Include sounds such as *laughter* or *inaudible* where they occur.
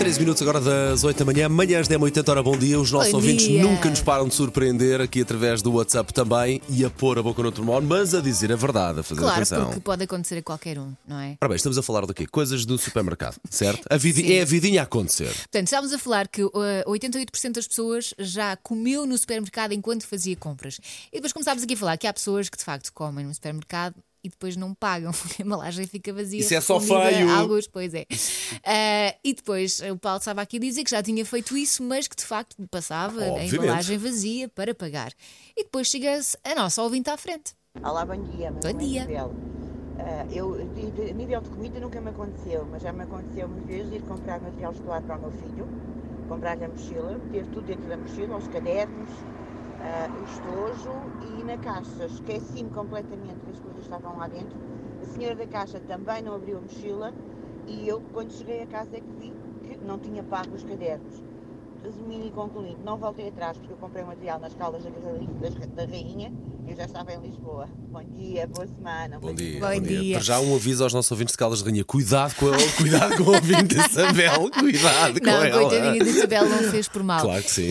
13 minutos agora das 8 da manhã, manhãs 10 80 hora, bom dia. Os nossos Bom ouvintes dia. nunca nos param de surpreender aqui através do WhatsApp também e a pôr a boca no termómetro, mas a dizer a verdade, a fazer Claro, atenção. porque pode acontecer a qualquer um, não é? Ora bem, estamos a falar do quê? Coisas do supermercado, *laughs* certo? A vidi- é a vidinha a acontecer. Portanto, estávamos a falar que uh, 88% das pessoas já comeu no supermercado enquanto fazia compras. E depois começámos aqui a falar que há pessoas que de facto comem no supermercado e depois não pagam, *laughs* porque a embalagem fica vazia. Isso é só feio. a Alguns, pois é. Uh, e depois o Paulo estava aqui a dizer que já tinha feito isso, mas que de facto passava a Obviamente. embalagem vazia para pagar. E depois chega-se a nossa ouvinte à frente. Olá, bom dia. Bom é dia. Ah, eu, de, de- a nível de comida nunca me aconteceu, mas já me aconteceu uma vez de ir comprar material escolar para o meu filho, comprar-lhe a mochila, ter tudo dentro da mochila, os cadernos, ah, o estojo e na caixa esqueci-me completamente que as coisas estavam lá dentro. A senhora da caixa também não abriu a mochila e eu, quando cheguei a casa, é que vi que não tinha pago os cadernos. Resumindo e concluindo, não voltei atrás porque eu comprei o material nas caldas da, das- da Rainha e eu já estava em Lisboa. Bom dia, boa semana. Bom beijinho. dia, Bom dia. Para já um aviso aos nossos ouvintes de Caldas de Rainha: cuidado com, ele, *laughs* cuidado com o ouvinte Isabel, cuidado *laughs* com Não, ela. coitadinha de Isabel não fez por mal. Claro que sim.